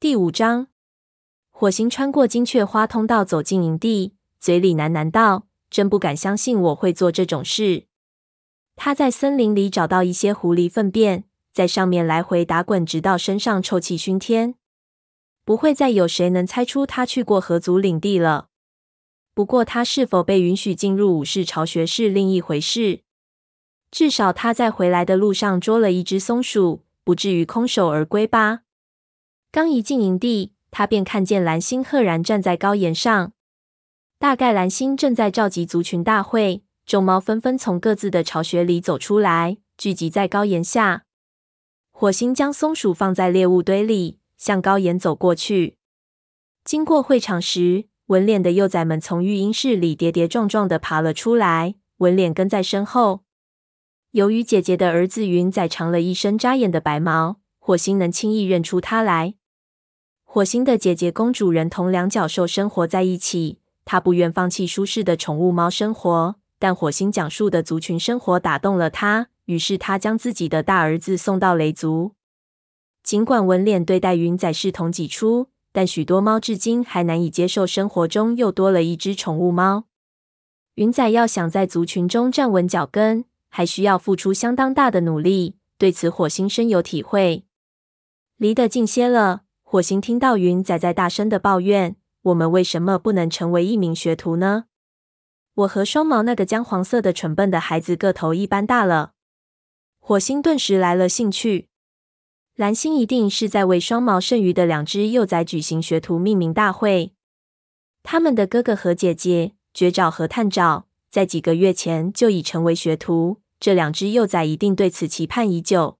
第五章，火星穿过金雀花通道走进营地，嘴里喃喃道：“真不敢相信我会做这种事。”他在森林里找到一些狐狸粪便，在上面来回打滚，直到身上臭气熏天。不会再有谁能猜出他去过河族领地了。不过，他是否被允许进入武士巢穴是另一回事。至少他在回来的路上捉了一只松鼠，不至于空手而归吧。刚一进营地，他便看见蓝星赫然站在高岩上。大概蓝星正在召集族群大会，众猫纷纷从各自的巢穴里走出来，聚集在高岩下。火星将松鼠放在猎物堆里，向高岩走过去。经过会场时，纹脸的幼崽们从育婴室里跌跌撞撞地爬了出来，纹脸跟在身后。由于姐姐的儿子云仔长了一身扎眼的白毛，火星能轻易认出他来。火星的姐姐公主人同两脚兽生活在一起，她不愿放弃舒适的宠物猫生活。但火星讲述的族群生活打动了她，于是她将自己的大儿子送到雷族。尽管纹脸对待云仔视同己出，但许多猫至今还难以接受生活中又多了一只宠物猫。云仔要想在族群中站稳脚跟，还需要付出相当大的努力，对此火星深有体会。离得近些了。火星听到云仔在大声的抱怨：“我们为什么不能成为一名学徒呢？我和双毛那个姜黄色的蠢笨的孩子个头一般大了。”火星顿时来了兴趣。蓝星一定是在为双毛剩余的两只幼崽举行学徒命名大会。他们的哥哥和姐姐绝爪和探爪在几个月前就已成为学徒，这两只幼崽一定对此期盼已久，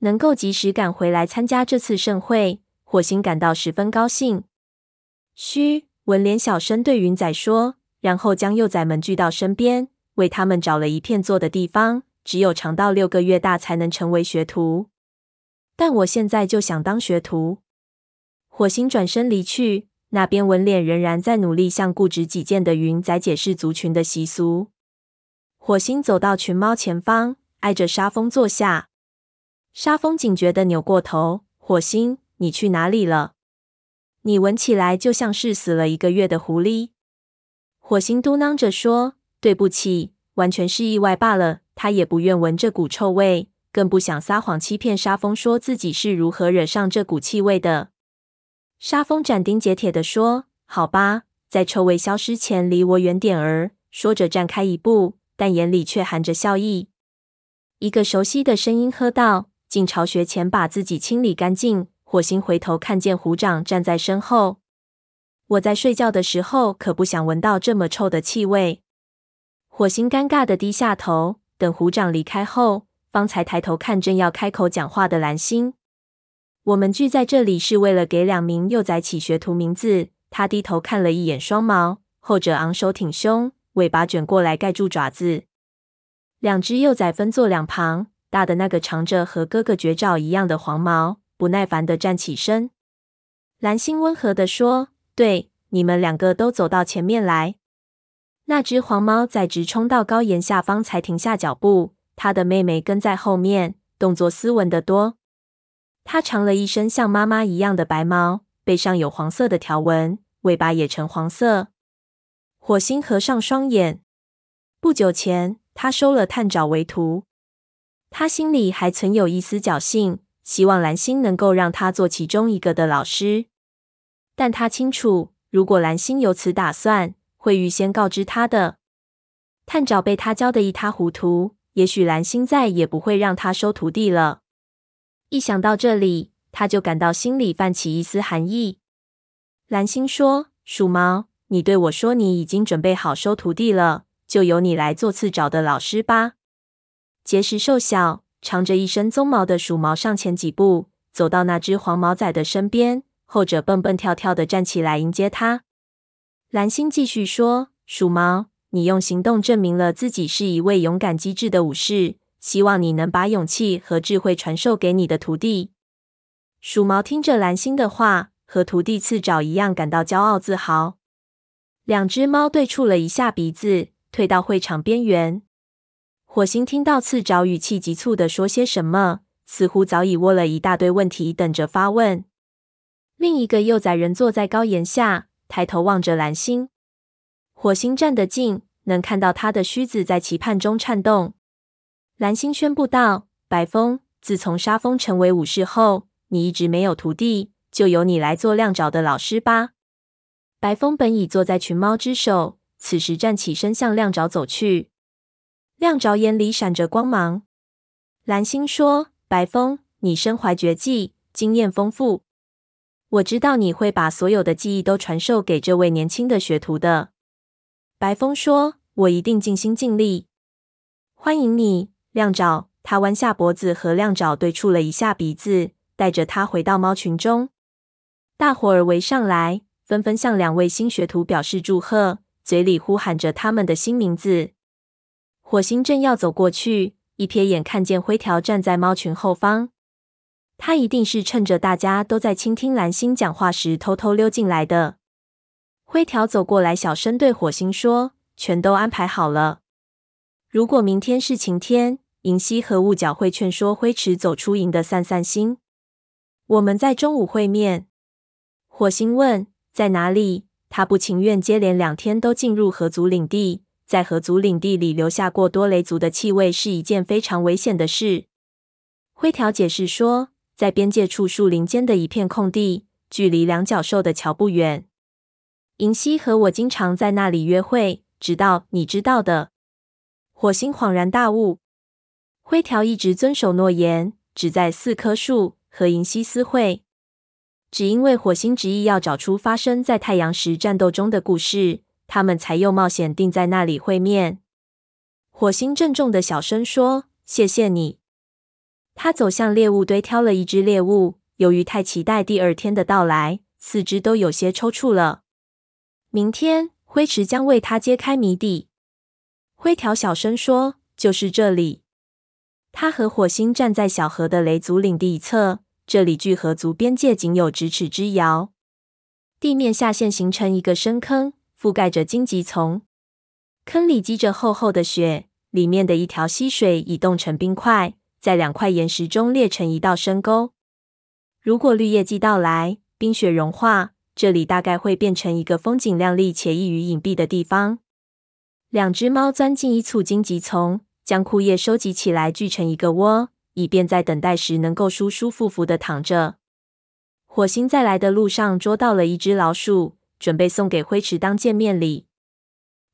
能够及时赶回来参加这次盛会。火星感到十分高兴。嘘，文脸小声对云仔说，然后将幼崽们聚到身边，为他们找了一片坐的地方。只有长到六个月大才能成为学徒。但我现在就想当学徒。火星转身离去，那边纹脸仍然在努力向固执己见的云仔解释族群的习俗。火星走到群猫前方，挨着沙峰坐下。沙峰警觉地扭过头，火星。你去哪里了？你闻起来就像是死了一个月的狐狸。火星嘟囔着说：“对不起，完全是意外罢了。”他也不愿闻这股臭味，更不想撒谎欺骗沙蜂，说自己是如何惹上这股气味的。沙蜂斩钉截铁地说：“好吧，在臭味消失前离我远点儿。”说着站开一步，但眼里却含着笑意。一个熟悉的声音喝道：“进巢穴前把自己清理干净。”火星回头看见虎掌站在身后。我在睡觉的时候可不想闻到这么臭的气味。火星尴尬地低下头，等虎掌离开后，方才抬头看正要开口讲话的蓝星。我们聚在这里是为了给两名幼崽起学徒名字。他低头看了一眼双毛，后者昂首挺胸，尾巴卷过来盖住爪子。两只幼崽分坐两旁，大的那个长着和哥哥绝爪一样的黄毛。不耐烦地站起身，蓝星温和地说：“对，你们两个都走到前面来。”那只黄猫在直冲到高岩下方才停下脚步，他的妹妹跟在后面，动作斯文得多。它长了一身像妈妈一样的白毛，背上有黄色的条纹，尾巴也呈黄色。火星合上双眼。不久前，他收了探爪为徒，他心里还存有一丝侥幸。希望蓝星能够让他做其中一个的老师，但他清楚，如果蓝星有此打算，会预先告知他的。探爪被他教得一塌糊涂，也许蓝星再也不会让他收徒弟了。一想到这里，他就感到心里泛起一丝寒意。蓝星说：“鼠毛，你对我说你已经准备好收徒弟了，就由你来做次爪的老师吧。”结石瘦小。长着一身鬃毛的鼠毛上前几步，走到那只黄毛仔的身边，后者蹦蹦跳跳地站起来迎接他。蓝星继续说：“鼠毛，你用行动证明了自己是一位勇敢机智的武士，希望你能把勇气和智慧传授给你的徒弟。”鼠毛听着蓝星的话，和徒弟刺爪一样感到骄傲自豪。两只猫对触了一下鼻子，退到会场边缘。火星听到刺爪语气急促地说些什么，似乎早已窝了一大堆问题等着发问。另一个幼崽人坐在高岩下，抬头望着蓝星。火星站得近，能看到他的须子在期盼中颤动。蓝星宣布道：“白风，自从沙风成为武士后，你一直没有徒弟，就由你来做亮爪的老师吧。”白风本已坐在群猫之首，此时站起身向亮爪走去。亮爪眼里闪着光芒。蓝星说：“白风，你身怀绝技，经验丰富，我知道你会把所有的技艺都传授给这位年轻的学徒的。”白风说：“我一定尽心尽力，欢迎你，亮爪。”他弯下脖子和亮爪对触了一下鼻子，带着他回到猫群中。大伙儿围上来，纷纷向两位新学徒表示祝贺，嘴里呼喊着他们的新名字。火星正要走过去，一瞥眼看见灰条站在猫群后方，他一定是趁着大家都在倾听蓝星讲话时偷偷溜进来的。灰条走过来，小声对火星说：“全都安排好了。如果明天是晴天，银溪和雾角会劝说灰池走出营的散散心。我们在中午会面。”火星问：“在哪里？”他不情愿接连两天都进入河族领地，在河族领地里留下过多雷族的气味是一件非常危险的事。灰条解释说：“在边界处树林间的一片空地，距离两角兽的桥不远。”银溪和我经常在那里约会，直到你知道的。火星恍然大悟。灰条一直遵守诺言，只在四棵树和银溪私会。只因为火星执意要找出发生在太阳石战斗中的故事，他们才又冒险定在那里会面。火星郑重的小声说：“谢谢你。”他走向猎物堆，挑了一只猎物。由于太期待第二天的到来，四肢都有些抽搐了。明天，灰池将为他揭开谜底。灰条小声说：“就是这里。”他和火星站在小河的雷族领地一侧，这里距河族边界仅有咫尺之遥。地面下陷形成一个深坑，覆盖着荆棘丛。坑里积着厚厚的雪，里面的一条溪水已冻成冰块，在两块岩石中裂成一道深沟。如果绿叶季到来，冰雪融化。这里大概会变成一个风景亮丽且易于隐蔽的地方。两只猫钻进一簇荆棘丛，将枯叶收集起来，聚成一个窝，以便在等待时能够舒舒服服地躺着。火星在来的路上捉到了一只老鼠，准备送给灰池当见面礼。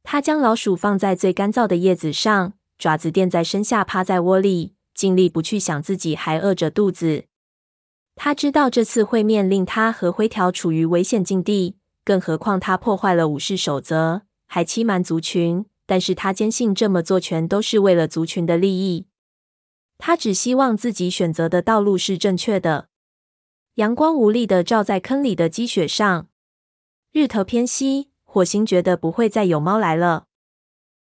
他将老鼠放在最干燥的叶子上，爪子垫在身下，趴在窝里，尽力不去想自己还饿着肚子。他知道这次会面令他和灰条处于危险境地，更何况他破坏了武士守则，还欺瞒族群。但是他坚信这么做全都是为了族群的利益。他只希望自己选择的道路是正确的。阳光无力地照在坑里的积雪上。日头偏西，火星觉得不会再有猫来了。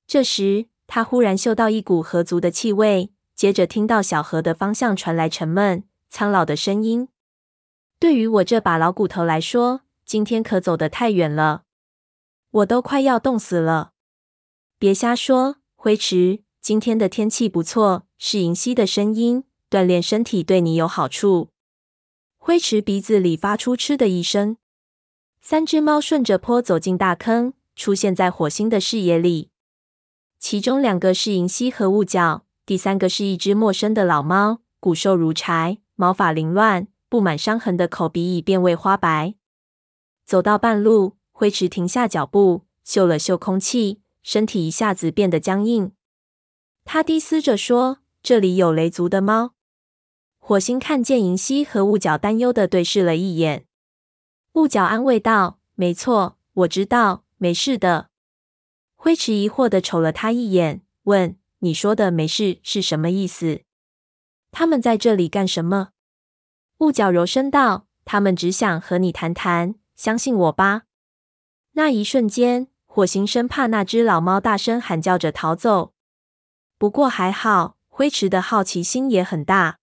这时，他忽然嗅到一股河族的气味，接着听到小河的方向传来沉闷。苍老的声音。对于我这把老骨头来说，今天可走得太远了，我都快要冻死了。别瞎说，灰池，今天的天气不错。是银溪的声音，锻炼身体对你有好处。灰池鼻子里发出嗤的一声。三只猫顺着坡走进大坑，出现在火星的视野里。其中两个是银溪和雾角，第三个是一只陌生的老猫，骨瘦如柴。毛发凌乱，布满伤痕的口鼻已变为花白。走到半路，灰池停下脚步，嗅了嗅空气，身体一下子变得僵硬。他低嘶着说：“这里有雷族的猫。”火星看见银溪和雾角担忧的对视了一眼。雾角安慰道：“没错，我知道，没事的。”灰池疑惑地瞅了他一眼，问：“你说的没事是什么意思？”他们在这里干什么？雾角柔声道：“他们只想和你谈谈，相信我吧。”那一瞬间，火星生怕那只老猫大声喊叫着逃走。不过还好，灰池的好奇心也很大。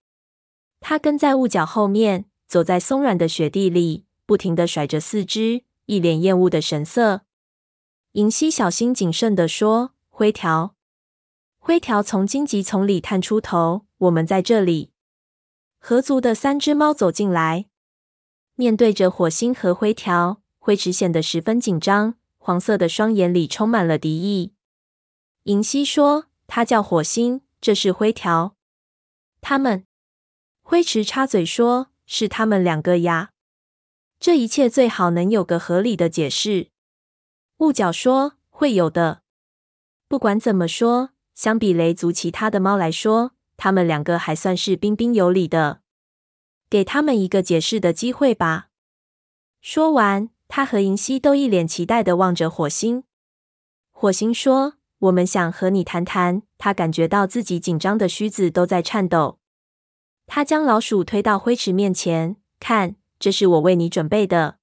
他跟在雾角后面，走在松软的雪地里，不停地甩着四肢，一脸厌恶的神色。银溪小心谨慎地说：“灰条。”灰条从荆棘丛里探出头。我们在这里。合族的三只猫走进来。面对着火星和灰条，灰池显得十分紧张，黄色的双眼里充满了敌意。银溪说：“他叫火星，这是灰条。”他们，灰池插嘴说：“是他们两个呀。”这一切最好能有个合理的解释。雾角说：“会有的。不管怎么说，相比雷族其他的猫来说，他们两个还算是彬彬有礼的。给他们一个解释的机会吧。”说完，他和银溪都一脸期待的望着火星。火星说：“我们想和你谈谈。”他感觉到自己紧张的须子都在颤抖。他将老鼠推到灰池面前，看。这是我为你准备的。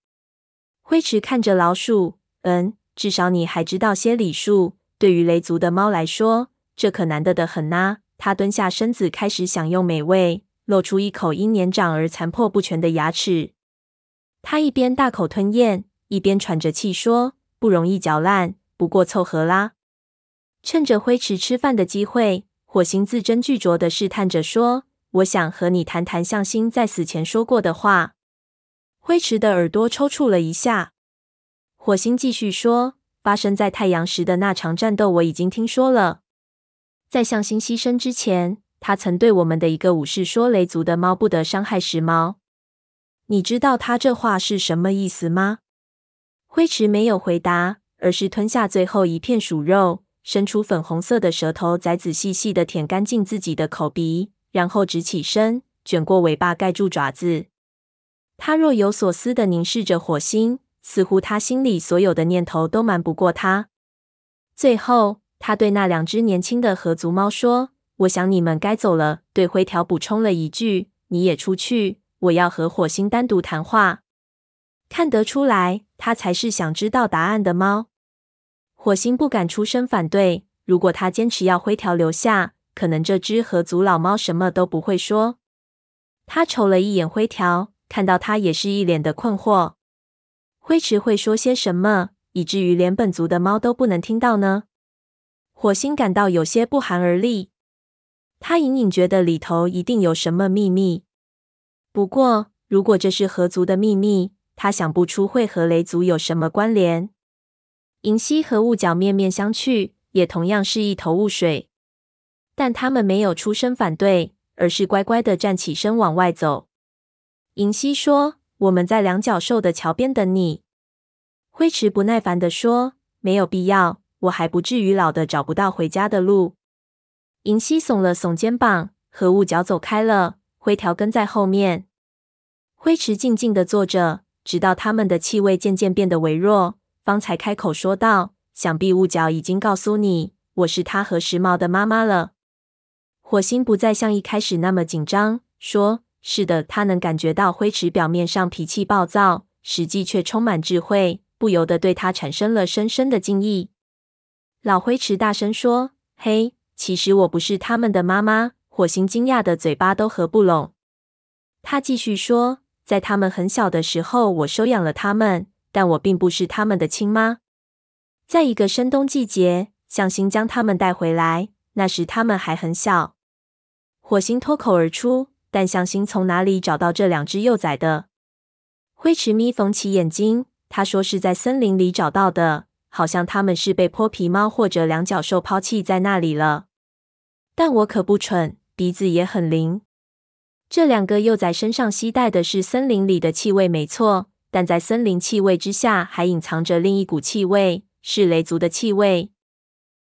灰池看着老鼠，嗯，至少你还知道些礼数。对于雷族的猫来说，这可难得的很呐、啊。他蹲下身子，开始享用美味，露出一口因年长而残破不全的牙齿。他一边大口吞咽，一边喘着气说：“不容易嚼烂，不过凑合啦。”趁着灰池吃饭的机会，火星字斟句酌的试探着说：“我想和你谈谈向心在死前说过的话。”灰池的耳朵抽搐了一下。火星继续说：“发生在太阳时的那场战斗，我已经听说了。在向星牺牲之前，他曾对我们的一个武士说，雷族的猫不得伤害时猫。你知道他这话是什么意思吗？”灰池没有回答，而是吞下最后一片鼠肉，伸出粉红色的舌头，仔仔细细的舔干净自己的口鼻，然后直起身，卷过尾巴盖住爪子。他若有所思地凝视着火星，似乎他心里所有的念头都瞒不过他。最后，他对那两只年轻的河族猫说：“我想你们该走了。”对灰条补充了一句：“你也出去，我要和火星单独谈话。”看得出来，他才是想知道答案的猫。火星不敢出声反对。如果他坚持要灰条留下，可能这只河族老猫什么都不会说。他瞅了一眼灰条。看到他也是一脸的困惑，灰池会说些什么，以至于连本族的猫都不能听到呢？火星感到有些不寒而栗，他隐隐觉得里头一定有什么秘密。不过，如果这是合族的秘密，他想不出会和雷族有什么关联。银溪和雾角面面相觑，也同样是一头雾水，但他们没有出声反对，而是乖乖的站起身往外走。银溪说：“我们在两脚兽的桥边等你。”灰池不耐烦地说：“没有必要，我还不至于老得找不到回家的路。”银溪耸了耸肩膀，和雾角走开了，灰条跟在后面。灰池静静地坐着，直到他们的气味渐渐变得微弱，方才开口说道：“想必雾角已经告诉你，我是他和时髦的妈妈了。”火星不再像一开始那么紧张，说。是的，他能感觉到灰池表面上脾气暴躁，实际却充满智慧，不由得对他产生了深深的敬意。老灰池大声说：“嘿，其实我不是他们的妈妈。”火星惊讶的嘴巴都合不拢。他继续说：“在他们很小的时候，我收养了他们，但我并不是他们的亲妈。在一个深冬季节，向星将他们带回来，那时他们还很小。”火星脱口而出。但向心从哪里找到这两只幼崽的？灰池眯缝起眼睛，他说是在森林里找到的，好像他们是被泼皮猫或者两脚兽抛弃在那里了。但我可不蠢，鼻子也很灵。这两个幼崽身上携带的是森林里的气味，没错，但在森林气味之下还隐藏着另一股气味，是雷族的气味。